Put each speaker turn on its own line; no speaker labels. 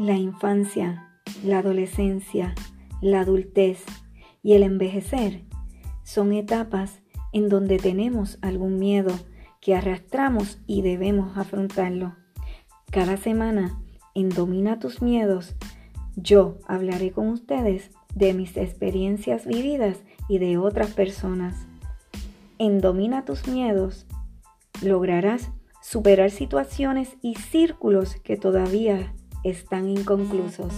La infancia, la adolescencia, la adultez y el envejecer son etapas en donde tenemos algún miedo que arrastramos y debemos afrontarlo. Cada semana en Domina tus miedos, yo hablaré con ustedes de mis experiencias vividas y de otras personas. En Domina tus miedos, lograrás superar situaciones y círculos que todavía están inconclusos.